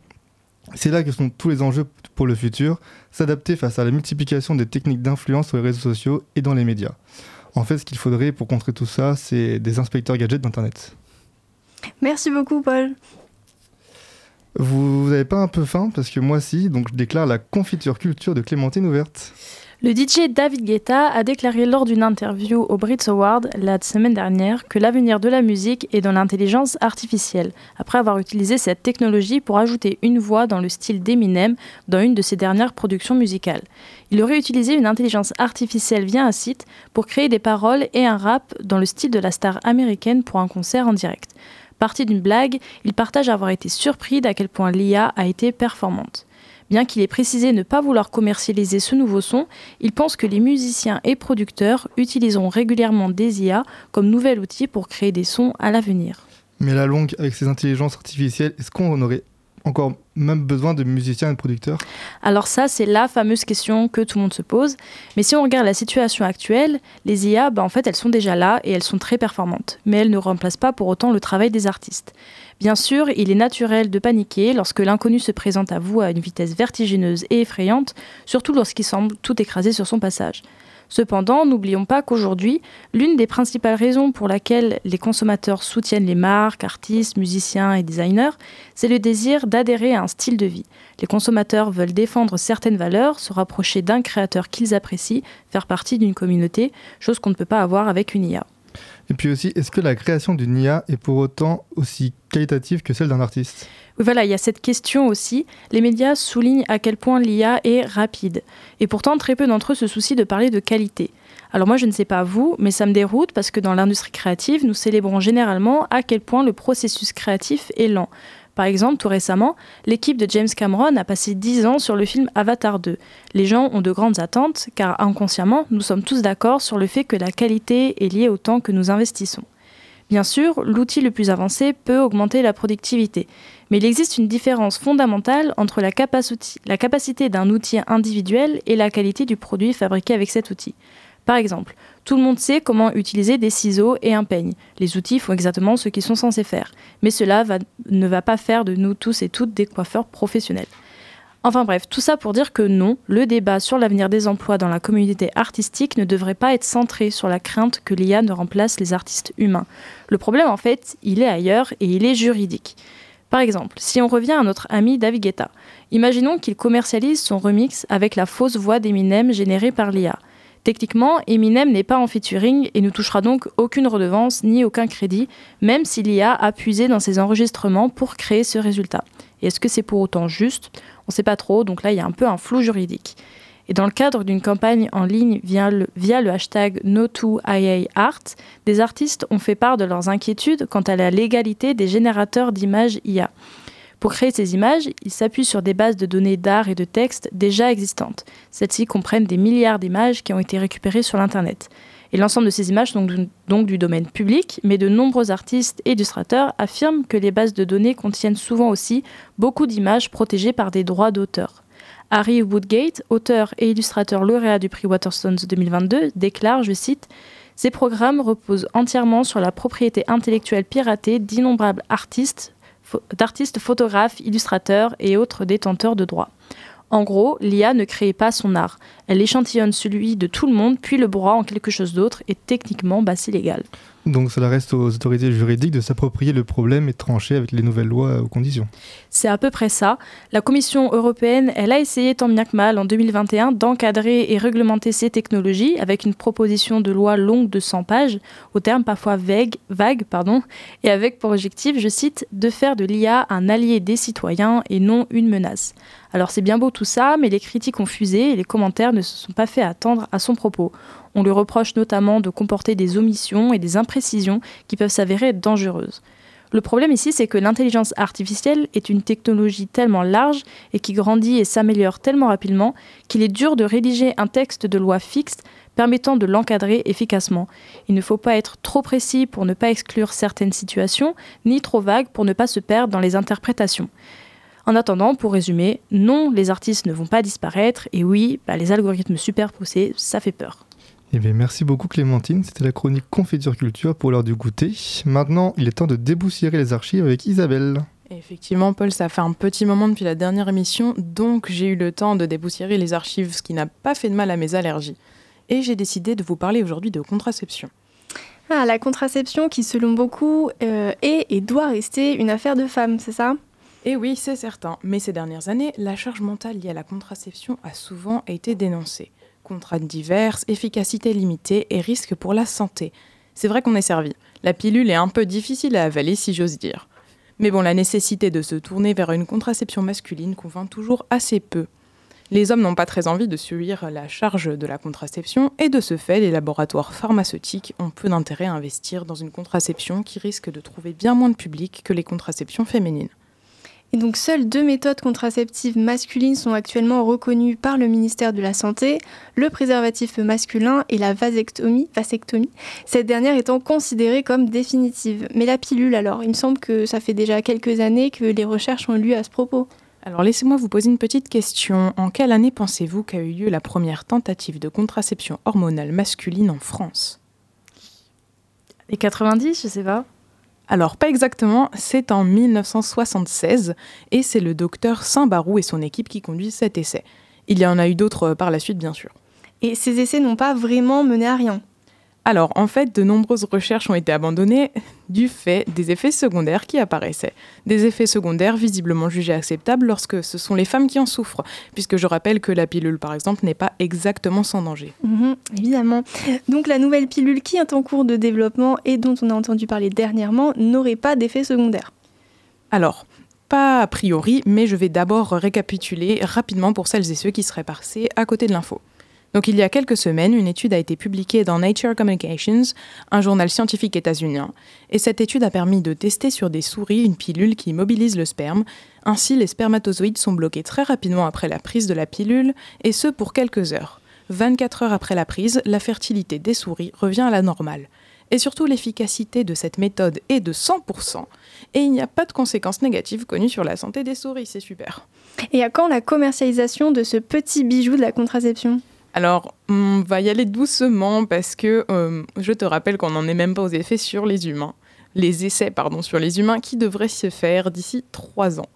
[SPEAKER 8] c'est là que sont tous les enjeux pour le futur, s'adapter face à la multiplication des techniques d'influence sur les réseaux sociaux et dans les médias. En fait, ce qu'il faudrait pour contrer tout ça, c'est des inspecteurs gadgets d'Internet.
[SPEAKER 7] Merci beaucoup, Paul.
[SPEAKER 8] Vous n'avez pas un peu faim? Parce que moi, si, donc je déclare la confiture culture de Clémentine ouverte.
[SPEAKER 10] Le DJ David Guetta a déclaré lors d'une interview au Brits Award la semaine dernière que l'avenir de la musique est dans l'intelligence artificielle, après avoir utilisé cette technologie pour ajouter une voix dans le style d'Eminem dans une de ses dernières productions musicales. Il aurait utilisé une intelligence artificielle via un site pour créer des paroles et un rap dans le style de la star américaine pour un concert en direct. Parti d'une blague, il partage avoir été surpris d'à quel point l'IA a été performante. Bien qu'il ait précisé ne pas vouloir commercialiser ce nouveau son, il pense que les musiciens et producteurs utiliseront régulièrement des IA comme nouvel outil pour créer des sons à l'avenir.
[SPEAKER 8] Mais la longue, avec ces intelligences artificielles, est-ce qu'on aurait encore même besoin de musiciens et de producteurs
[SPEAKER 10] Alors ça, c'est la fameuse question que tout le monde se pose. Mais si on regarde la situation actuelle, les IA, bah, en fait, elles sont déjà là et elles sont très performantes. Mais elles ne remplacent pas pour autant le travail des artistes. Bien sûr, il est naturel de paniquer lorsque l'inconnu se présente à vous à une vitesse vertigineuse et effrayante, surtout lorsqu'il semble tout écraser sur son passage. Cependant, n'oublions pas qu'aujourd'hui, l'une des principales raisons pour laquelle les consommateurs soutiennent les marques, artistes, musiciens et designers, c'est le désir d'adhérer à un style de vie. Les consommateurs veulent défendre certaines valeurs, se rapprocher d'un créateur qu'ils apprécient, faire partie d'une communauté, chose qu'on ne peut pas avoir avec une IA.
[SPEAKER 8] Et puis aussi, est-ce que la création d'une IA est pour autant aussi qualitative que celle d'un artiste?
[SPEAKER 10] Voilà, il y a cette question aussi. Les médias soulignent à quel point l'IA est rapide. Et pourtant, très peu d'entre eux se soucient de parler de qualité. Alors moi, je ne sais pas vous, mais ça me déroute parce que dans l'industrie créative, nous célébrons généralement à quel point le processus créatif est lent. Par exemple, tout récemment, l'équipe de James Cameron a passé 10 ans sur le film Avatar 2. Les gens ont de grandes attentes car inconsciemment, nous sommes tous d'accord sur le fait que la qualité est liée au temps que nous investissons. Bien sûr, l'outil le plus avancé peut augmenter la productivité, mais il existe une différence fondamentale entre la, capacité d'un outil individuel et la qualité du produit fabriqué avec cet outil. Par exemple, tout le monde sait comment utiliser des ciseaux et un peigne. Les outils font exactement ce qu'ils sont censés faire, mais cela ne va pas faire de nous tous et toutes des coiffeurs professionnels. Enfin bref, tout ça pour dire que non, le débat sur l'avenir des emplois dans la communauté artistique ne devrait pas être centré sur la crainte que l'IA ne remplace les artistes humains. Le problème en fait, il est ailleurs et il est juridique. Par exemple, si on revient à notre ami David Guetta, imaginons qu'il commercialise son remix avec la fausse voix d'Eminem générée par l'IA. Techniquement, Eminem n'est pas en featuring et ne touchera donc aucune redevance ni aucun crédit, même si l'IA a puisé dans ses enregistrements pour créer ce résultat. Et est-ce que c'est pour autant juste? On ne sait pas trop, donc là il y a un peu un flou juridique. Et dans le cadre d'une campagne en ligne via le, hashtag No2IAArt, des artistes ont fait part de leurs inquiétudes quant à la légalité des générateurs d'images IA. Pour créer ces images, ils s'appuient sur des bases de données d'art et de texte déjà existantes. Celles-ci comprennent des milliards d'images qui ont été récupérées sur l'Internet. Et l'ensemble de ces images sont donc du domaine public, mais de nombreux artistes et illustrateurs affirment que les bases de données contiennent souvent aussi beaucoup d'images protégées par des droits d'auteur. Harry Woodgate, auteur et illustrateur lauréat du prix Waterstones 2022, déclare, je cite, Ces programmes reposent entièrement sur la propriété intellectuelle piratée d'innombrables artistes, d'artistes photographes, illustrateurs et autres détenteurs de droits. En gros, l'IA ne crée pas son art. Elle échantillonne celui de tout le monde, puis le broie en quelque chose d'autre, et techniquement, bah, c'est légal.
[SPEAKER 8] Donc cela reste aux autorités juridiques de s'approprier le problème et de trancher avec les nouvelles lois aux conditions.
[SPEAKER 10] C'est à peu près ça. La Commission européenne, elle a essayé tant bien que mal en 2021 d'encadrer et réglementer ces technologies avec une proposition de loi longue de 100 pages, au terme parfois vague, et avec pour objectif, je cite, de faire de l'IA un allié des citoyens et non une menace. Alors c'est bien beau tout ça, mais les critiques ont fusé et les commentaires ne se sont pas fait attendre à son propos. On lui reproche notamment de comporter des omissions et des imprécisions qui peuvent s'avérer dangereuses. Le problème ici, c'est que l'intelligence artificielle est une technologie tellement large et qui grandit et s'améliore tellement rapidement qu'il est dur de rédiger un texte de loi fixe permettant de l'encadrer efficacement. Il ne faut pas être trop précis pour ne pas exclure certaines situations, ni trop vague pour ne pas se perdre dans les interprétations. En attendant, pour résumer, non, les artistes ne vont pas disparaître, et oui, bah, les algorithmes super poussés, ça fait peur.
[SPEAKER 8] Eh bien, merci beaucoup Clémentine, c'était la chronique Confiture Culture pour l'heure du goûter. Maintenant, il est temps de déboussiérer les archives avec Isabelle.
[SPEAKER 11] Effectivement, Paul, ça fait un petit moment depuis la dernière émission, donc j'ai eu le temps de déboussiérer les archives, ce qui n'a pas fait de mal à mes allergies. Et j'ai décidé de vous parler aujourd'hui de contraception.
[SPEAKER 7] Ah, la contraception qui, selon beaucoup, euh, est et doit rester une affaire de femmes, c'est ça?
[SPEAKER 11] Et oui, c'est certain, mais ces dernières années, la charge mentale liée à la contraception a souvent été dénoncée. Contraintes diverses, efficacité limitée et risques pour la santé. C'est vrai qu'on est servi. La pilule est un peu difficile à avaler, si j'ose dire. Mais bon, la nécessité de se tourner vers une contraception masculine convainc toujours assez peu. Les hommes n'ont pas très envie de subir la charge de la contraception et de ce fait, les laboratoires pharmaceutiques ont peu d'intérêt à investir dans une contraception qui risque de trouver bien moins de public que les contraceptions féminines.
[SPEAKER 7] Et donc seules deux méthodes contraceptives masculines sont actuellement reconnues par le ministère de la Santé, le préservatif masculin et la vasectomie, vasectomie, cette dernière étant considérée comme définitive. Mais la pilule alors, il me semble que ça fait déjà quelques années que les recherches ont lieu à ce propos.
[SPEAKER 11] Alors laissez-moi vous poser une petite question. En quelle année pensez-vous qu'a eu lieu la première tentative de contraception hormonale masculine en France?
[SPEAKER 10] Les 90, je sais pas.
[SPEAKER 11] Alors, pas exactement, c'est en 1976 et c'est le docteur Saint-Barou et son équipe qui conduisent cet essai. Il y en a eu d'autres euh, par la suite, bien sûr.
[SPEAKER 7] Et ces essais n'ont pas vraiment mené à rien
[SPEAKER 11] alors, en fait, de nombreuses recherches ont été abandonnées du fait des effets secondaires qui apparaissaient. Des effets secondaires visiblement jugés acceptables lorsque ce sont les femmes qui en souffrent, puisque je rappelle que la pilule, par exemple, n'est pas exactement sans danger.
[SPEAKER 7] Mhm, évidemment. Donc, la nouvelle pilule qui est en cours de développement et dont on a entendu parler dernièrement n'aurait pas d'effets secondaires.
[SPEAKER 11] Alors, pas a priori, mais je vais d'abord récapituler rapidement pour celles et ceux qui seraient passés à côté de l'info. Donc il y a quelques semaines, une étude a été publiée dans Nature Communications, un journal scientifique états-unien, et cette étude a permis de tester sur des souris une pilule qui mobilise le sperme. Ainsi, les spermatozoïdes sont bloqués très rapidement après la prise de la pilule, et ce pour quelques heures. 24 heures après la prise, la fertilité des souris revient à la normale. Et surtout, l'efficacité de cette méthode est de 100%, et il n'y a pas de conséquences négatives connues sur la santé des souris, c'est super.
[SPEAKER 7] Et à quand la commercialisation de ce petit bijou de la contraception?
[SPEAKER 11] Alors, on va y aller doucement parce que euh, je te rappelle qu'on n'en est même pas aux effets sur les humains. Les essais, pardon, sur les humains qui devraient se faire d'ici trois ans.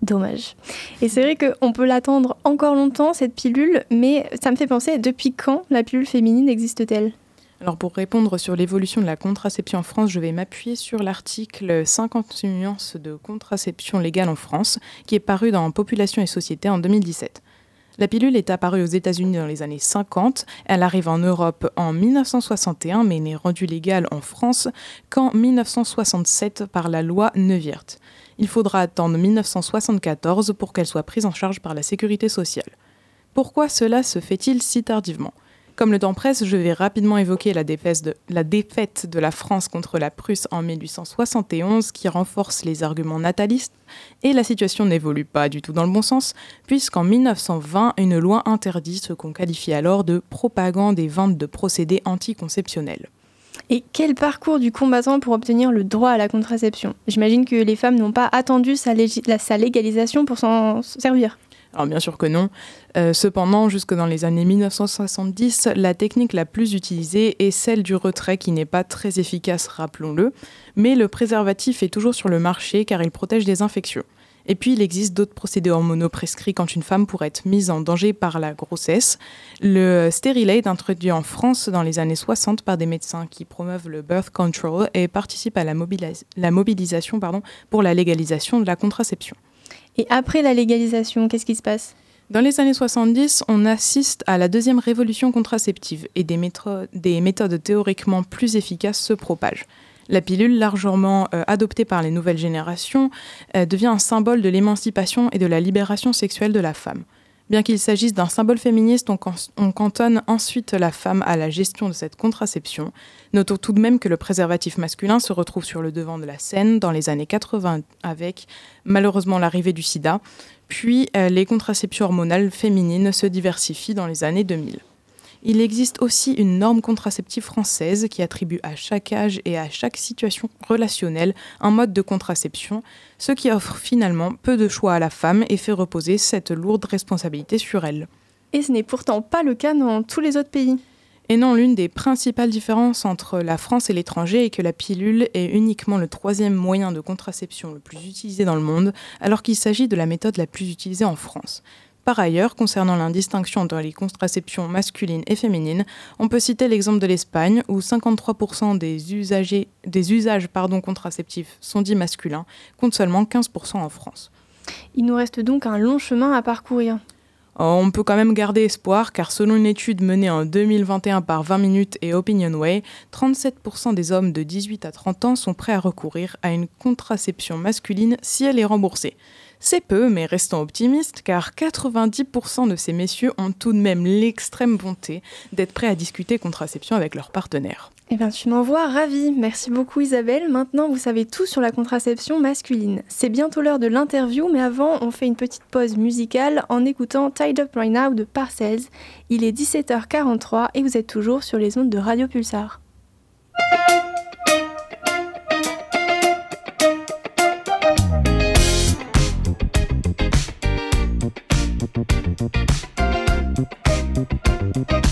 [SPEAKER 7] Dommage. Et c'est vrai qu'on peut l'attendre encore longtemps, cette pilule, mais ça me fait penser, depuis quand la pilule féminine existe-t-elle?
[SPEAKER 11] Alors pour répondre sur l'évolution de la contraception en France, je vais m'appuyer sur l'article 50 nuances de contraception légale en France, qui est paru dans Population et Société en 2017. La pilule est apparue aux États-Unis dans les années 50. Elle arrive en Europe en 1961, mais n'est rendue légale en France qu'en 1967 par la loi Neuwirth. Il faudra attendre 1974 pour qu'elle soit prise en charge par la sécurité sociale. Pourquoi cela se fait-il si tardivement? Comme le temps presse, je vais rapidement évoquer la défaite, de, la France contre la Prusse en 1871 qui renforce les arguments natalistes et la situation n'évolue pas du tout dans le bon sens puisqu'en 1920, une loi interdit ce qu'on qualifie alors de propagande et vente de procédés anticonceptionnels.
[SPEAKER 7] Et quel parcours du combattant pour obtenir le droit à la contraception? J'imagine que les femmes n'ont pas attendu sa légalisation pour s'en servir.
[SPEAKER 11] Alors bien sûr que non. Euh, cependant, jusque dans les années 1970, la technique la plus utilisée est celle du retrait qui n'est pas très efficace, rappelons-le, mais le préservatif est toujours sur le marché car il protège des infections. Et puis, il existe d'autres procédés hormonaux prescrits quand une femme pourrait être mise en danger par la grossesse. Le Sterilate, introduit en France dans les années 60 par des médecins qui promeuvent le birth control et participent à la, la mobilisation pour la légalisation de la contraception.
[SPEAKER 7] Et après la légalisation, qu'est-ce qui se passe?
[SPEAKER 11] Dans les années 70, on assiste à la deuxième révolution contraceptive et des, des méthodes théoriquement plus efficaces se propagent. La pilule, largement euh, adoptée par les nouvelles générations, euh, devient un symbole de l'émancipation et de la libération sexuelle de la femme. Bien qu'il s'agisse d'un symbole féministe, on, on, cantonne ensuite la femme à la gestion de cette contraception. Notons tout de même que le préservatif masculin se retrouve sur le devant de la scène dans les années 80 avec malheureusement l'arrivée du sida, puis euh, les contraceptions hormonales féminines se diversifient dans les années 2000. Il existe aussi une norme contraceptive française qui attribue à chaque âge et à chaque situation relationnelle un mode de contraception, ce qui offre finalement peu de choix à la femme et fait reposer cette lourde responsabilité sur elle.
[SPEAKER 7] Et ce n'est pourtant pas le cas dans tous les autres pays.
[SPEAKER 11] Et non, l'une des principales différences entre la France et l'étranger est que la pilule est uniquement le troisième moyen de contraception le plus utilisé dans le monde, alors qu'il s'agit de la méthode la plus utilisée en France. Par ailleurs, concernant l'indistinction entre les contraceptions masculines et féminines, on peut citer l'exemple de l'Espagne, où 53% des, usagers, des usages pardon, contraceptifs sont dits masculins, contre seulement 15% en France.
[SPEAKER 7] Il nous reste donc un long chemin à parcourir.
[SPEAKER 11] Oh, on peut quand même garder espoir car selon une étude menée en 2021 par 20 minutes et Opinionway, 37% des hommes de 18 à 30 ans sont prêts à recourir à une contraception masculine si elle est remboursée. C'est peu, mais restons optimistes, car 90% de ces messieurs ont tout de même l'extrême bonté d'être prêts à discuter contraception avec leur partenaire.
[SPEAKER 7] Eh bien, tu m'envoies ravi. Merci beaucoup Isabelle. Maintenant, vous savez tout sur la contraception masculine. C'est bientôt l'heure de l'interview, mais avant, on fait une petite pause musicale en écoutant Tied Up Right Now de Parcells. Il est 17h43 et vous êtes toujours sur les ondes de Radio Pulsar. Thank you.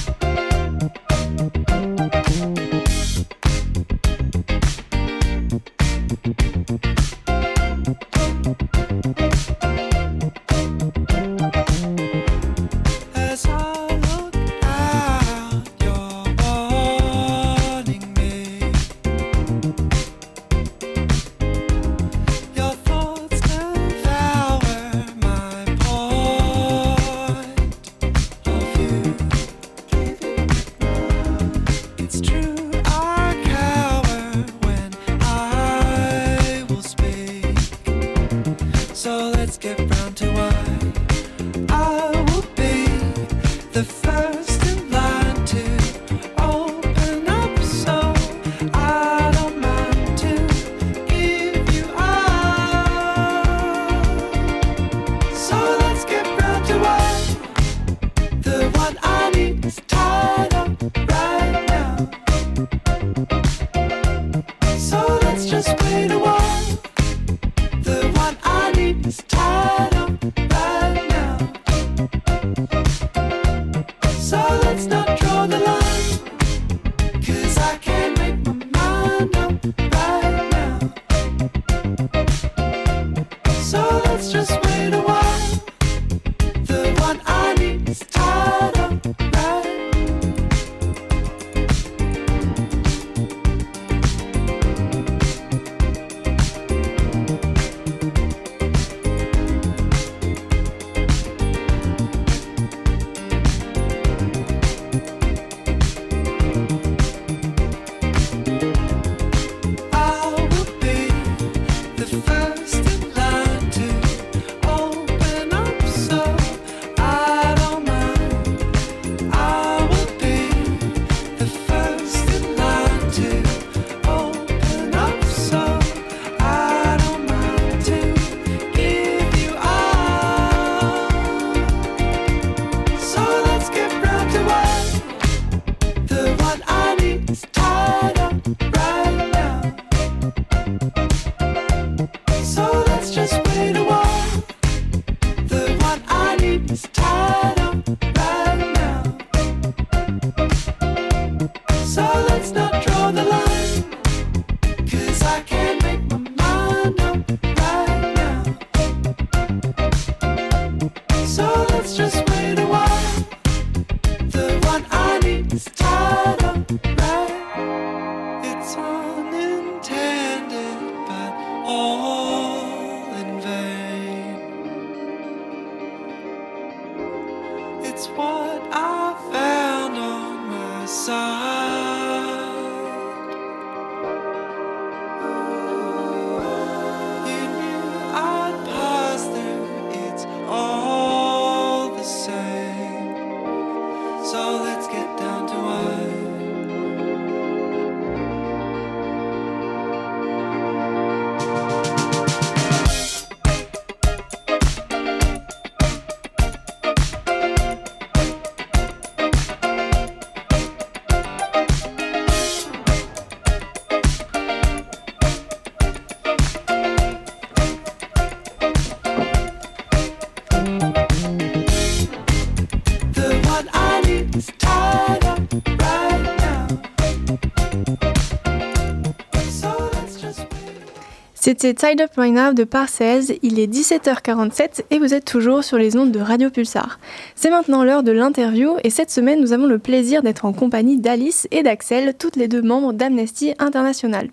[SPEAKER 7] C'était Tied Up Right Now de Parcells. Il est 17h47 et vous êtes toujours sur les ondes de Radio Pulsar. C'est maintenant l'heure de l'interview et cette semaine, nous avons le plaisir d'être en compagnie d'Alice et d'Axel, toutes les deux membres d'Amnesty International.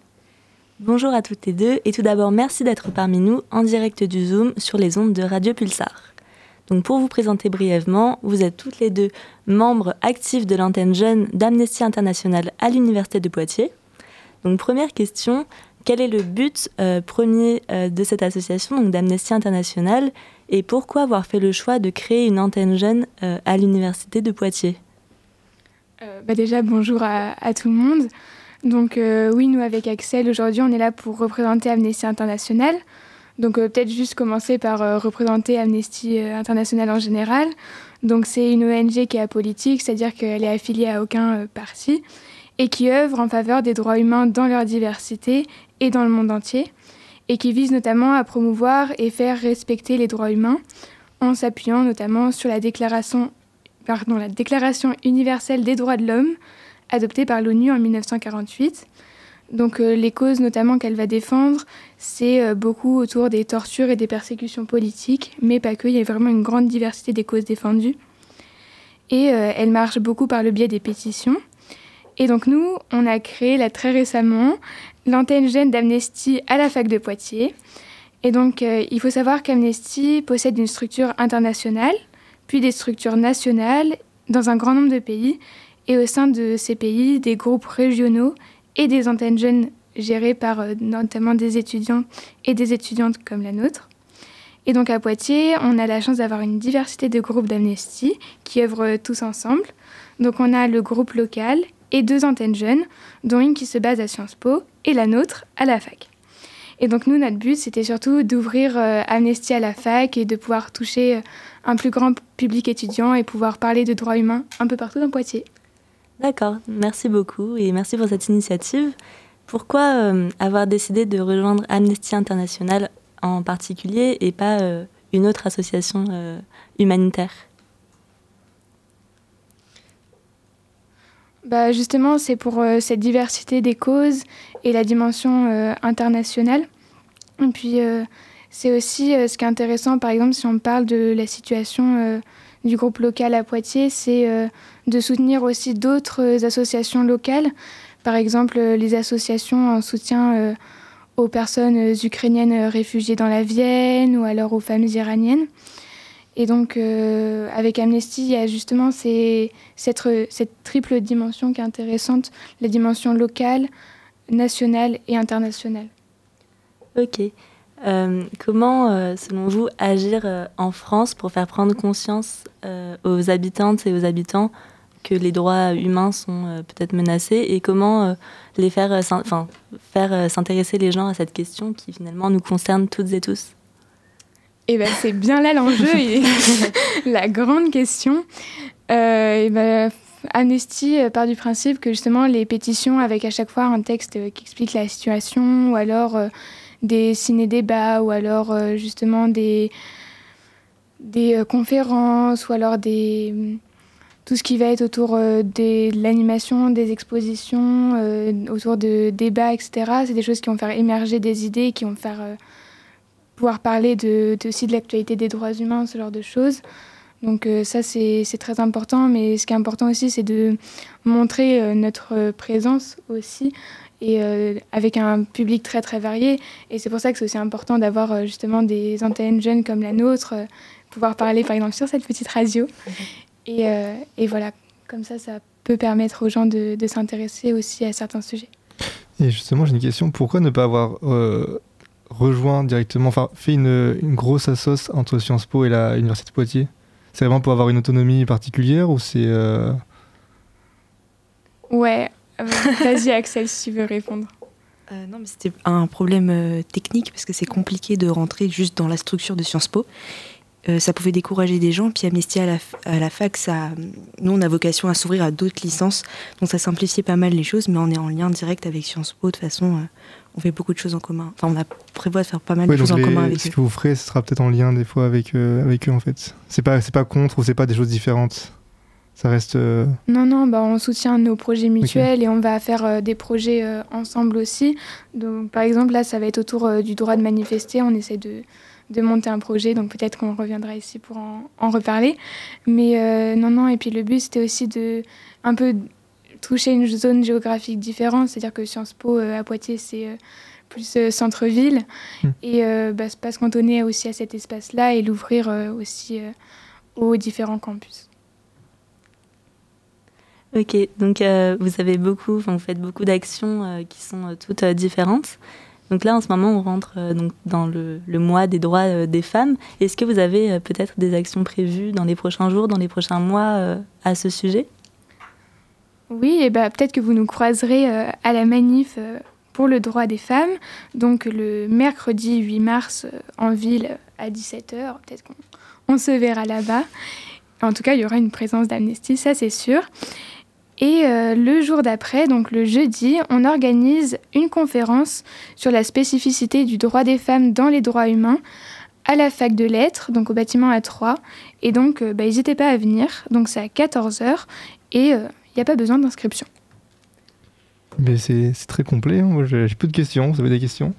[SPEAKER 12] Bonjour à toutes les deux et tout d'abord merci d'être parmi nous en direct du Zoom sur les ondes de Radio Pulsar. Donc pour vous présenter brièvement, vous êtes toutes les deux membres actifs de l'antenne jeune d'Amnesty International à l'Université de Poitiers. Donc première question, quel est le but euh, premier euh, de cette association, donc d'Amnesty International, et pourquoi avoir fait le choix de créer une antenne jeune euh, à l'université de Poitiers?
[SPEAKER 13] Bah Déjà, bonjour à, à, tout le monde. Donc oui, nous avec Axel, aujourd'hui, on est là pour représenter Amnesty International. Donc peut-être juste commencer par représenter Amnesty International en général. Donc c'est une ONG qui est apolitique, c'est-à-dire qu'elle est affiliée à aucun parti et qui œuvre en faveur des droits humains dans leur diversité et dans le monde entier, et qui vise notamment à promouvoir et faire respecter les droits humains en s'appuyant notamment sur la déclaration, pardon, la déclaration universelle des droits de l'homme adoptée par l'ONU en 1948. Donc euh, les causes notamment qu'elle va défendre, c'est euh, beaucoup autour des tortures et des persécutions politiques, mais pas que, il y a vraiment une grande diversité des causes défendues. Et euh, elle marche beaucoup par le biais des pétitions. Et donc nous, on a créé là très récemment l'antenne jeune d'Amnesty à la fac de Poitiers. Et donc euh, il faut savoir qu'Amnesty possède une structure internationale, puis des structures nationales dans un grand nombre de pays, et au sein de ces pays, des groupes régionaux et des antennes jeunes gérées par euh, notamment des étudiants et des étudiantes comme la nôtre. Et donc à Poitiers, on a la chance d'avoir une diversité de groupes d'Amnesty qui œuvrent tous ensemble. Donc on a le groupe local et deux antennes jeunes, dont une qui se base à Sciences Po et la nôtre à la fac. Et donc nous, notre but, c'était surtout d'ouvrir euh, Amnesty à la fac et de pouvoir toucher euh, un plus grand public étudiant et pouvoir parler de droits humains un peu partout dans Poitiers.
[SPEAKER 12] D'accord, merci beaucoup et merci pour cette initiative. Pourquoi euh, avoir décidé de rejoindre Amnesty International en particulier et pas une autre association humanitaire?
[SPEAKER 13] Bah Justement, c'est pour euh, cette diversité des causes et la dimension euh, internationale. Et puis, euh, c'est aussi ce qui est intéressant, par exemple, si on parle de la situation du groupe local à Poitiers, c'est de soutenir aussi d'autres associations locales. Par exemple, les associations en soutien aux personnes ukrainiennes réfugiées dans la Vienne ou alors aux femmes iraniennes. Et donc, euh, avec Amnesty, il y a justement cette, triple dimension qui est intéressante, la dimension locale, nationale et internationale.
[SPEAKER 12] Ok. Euh, comment, euh, selon vous, agir en France pour faire prendre conscience aux habitantes et aux habitants que les droits humains sont peut-être menacés et comment les faire, faire s'intéresser les gens à cette question qui finalement nous concerne toutes et tous?
[SPEAKER 13] Et ben, c'est bien là l'enjeu et (laughs) la grande question. Euh, ben, Amnesty part du principe que justement les pétitions avec à chaque fois un texte qui explique la situation ou alors euh, des ciné-débats ou alors euh, justement des, des conférences ou alors des tout ce qui va être autour de l'animation, des expositions, autour de débats, etc. C'est des choses qui vont faire émerger des idées, qui vont faire pouvoir parler de, aussi de l'actualité des droits humains, ce genre de choses. Donc euh, ça, c'est très important, mais ce qui est important aussi, c'est de montrer euh, notre présence aussi, et euh, avec un public très très varié. Et c'est pour ça que c'est aussi important d'avoir justement des antennes jeunes comme la nôtre, pouvoir parler par exemple sur cette petite radio. (laughs) Et, et, voilà, comme ça, ça peut permettre aux gens de, de s'intéresser aussi à certains sujets.
[SPEAKER 8] Et justement, j'ai une question, pourquoi ne pas avoir rejoint directement, enfin fait une, une, grosse assoce entre Sciences Po et la Université de Poitiers C'est vraiment pour avoir une autonomie particulière ou c'est... Euh...
[SPEAKER 13] Ouais, euh, vas-y Axel si tu veux répondre.
[SPEAKER 6] Euh, non, mais c'était un problème euh, technique parce que c'est compliqué de rentrer juste dans la structure de Sciences Po. ça pouvait décourager des gens. Puis Amnesty à la, à la fac, ça, nous, on a vocation à s'ouvrir à d'autres licences. Donc ça simplifiait pas mal les choses, mais on est en lien direct avec Sciences Po de façon on fait beaucoup de choses en commun. Enfin, on a prévoit de faire pas mal de choses en commun avec
[SPEAKER 8] eux. Ce que vous ferez, ce sera peut-être en lien des fois avec, euh, avec eux en fait. C'est pas, c'est pas contre ou c'est pas des choses différentes. Ça reste. euh,
[SPEAKER 13] Non, non, bah, on soutient nos projets mutuels et on va faire euh, des projets euh, ensemble aussi. Donc, par exemple, là, ça va être autour euh, du droit de manifester. On essaie de, de monter un projet, donc peut-être qu'on reviendra ici pour en, en reparler. Mais euh, non, non, et puis le but, c'était aussi de un peu toucher une zone géographique différente. C'est-à-dire que Sciences Po euh, à Poitiers, c'est euh, plus euh, centre-ville. Et euh, bah, pas se cantonner aussi à cet espace-là et l'ouvrir euh, aussi euh, aux différents campus.
[SPEAKER 12] Ok, donc euh, vous avez beaucoup, vous faites beaucoup d'actions euh, qui sont euh, toutes euh, différentes. Donc là, en ce moment, on rentre euh, donc dans le, le mois des droits euh, des femmes. Est-ce que vous avez euh, peut-être des actions prévues dans les prochains jours, dans les prochains mois euh, à ce sujet?
[SPEAKER 13] Oui, et bah, peut-être que vous nous croiserez euh, à la manif euh, pour le droit des femmes, donc le mercredi 8 mars euh, en ville à 17h. Peut-être qu'on on se verra là-bas. En tout cas, il y aura une présence d'Amnesty, ça c'est sûr. Et le jour d'après, donc le jeudi, on organise une conférence sur la spécificité du droit des femmes dans les droits humains à la fac de lettres, donc au bâtiment A3. Et donc, bah, n'hésitez pas à venir. Donc c'est à 14h et n'y a pas besoin d'inscription.
[SPEAKER 8] Mais c'est c'est très complet. hein. J'ai peu de questions. Vous avez des questions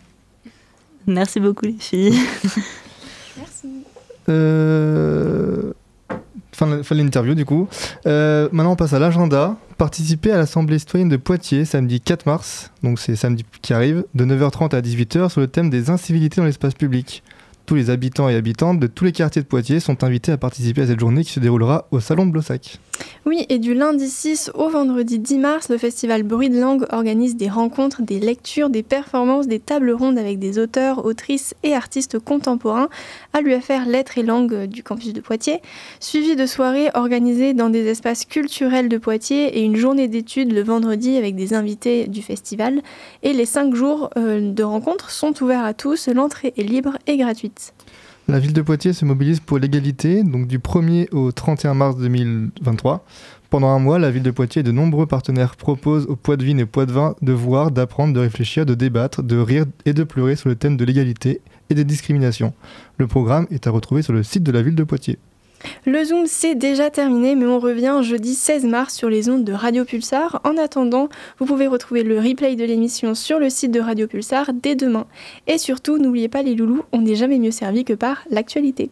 [SPEAKER 12] Merci beaucoup, les filles.
[SPEAKER 8] Euh, Fin de fin de l'interview, du coup. Euh, maintenant, on passe à l'agenda. Participer à l'Assemblée citoyenne de Poitiers, samedi 4 mars, donc c'est samedi qui arrive, de 9h30 à 18h, sur le thème des incivilités dans l'espace public. Tous les habitants et habitantes de tous les quartiers de Poitiers sont invités à participer à cette journée qui se déroulera au Salon de Blossac.
[SPEAKER 7] Oui, et du lundi 6 au vendredi 10 mars, le festival Bruit de langue organise des rencontres, des lectures, des performances, des tables rondes avec des auteurs, autrices et artistes contemporains à l'UFR Lettres et Langues du campus de Poitiers, suivi de soirées organisées dans des espaces culturels de Poitiers et une journée d'études le vendredi avec des invités du festival. Et les 5 jours euh, de rencontres sont ouverts à tous, l'entrée est libre et gratuite.
[SPEAKER 8] La ville de Poitiers se mobilise pour l'égalité, donc du 1er au 31 mars 2023. Pendant un mois, la ville de Poitiers et de nombreux partenaires proposent aux Poitvines et Poitvins de voir, d'apprendre, de réfléchir, de débattre, de rire et de pleurer sur le thème de l'égalité et des discriminations. Le programme est à retrouver sur le site de la ville de Poitiers.
[SPEAKER 7] Le Zoom, c'est déjà terminé, mais on revient jeudi 16 mars sur les ondes de Radio Pulsar. En attendant, vous pouvez retrouver le replay de l'émission sur le site de Radio Pulsar dès demain. Et surtout, n'oubliez pas les loulous, on n'est jamais mieux servi que par l'actualité.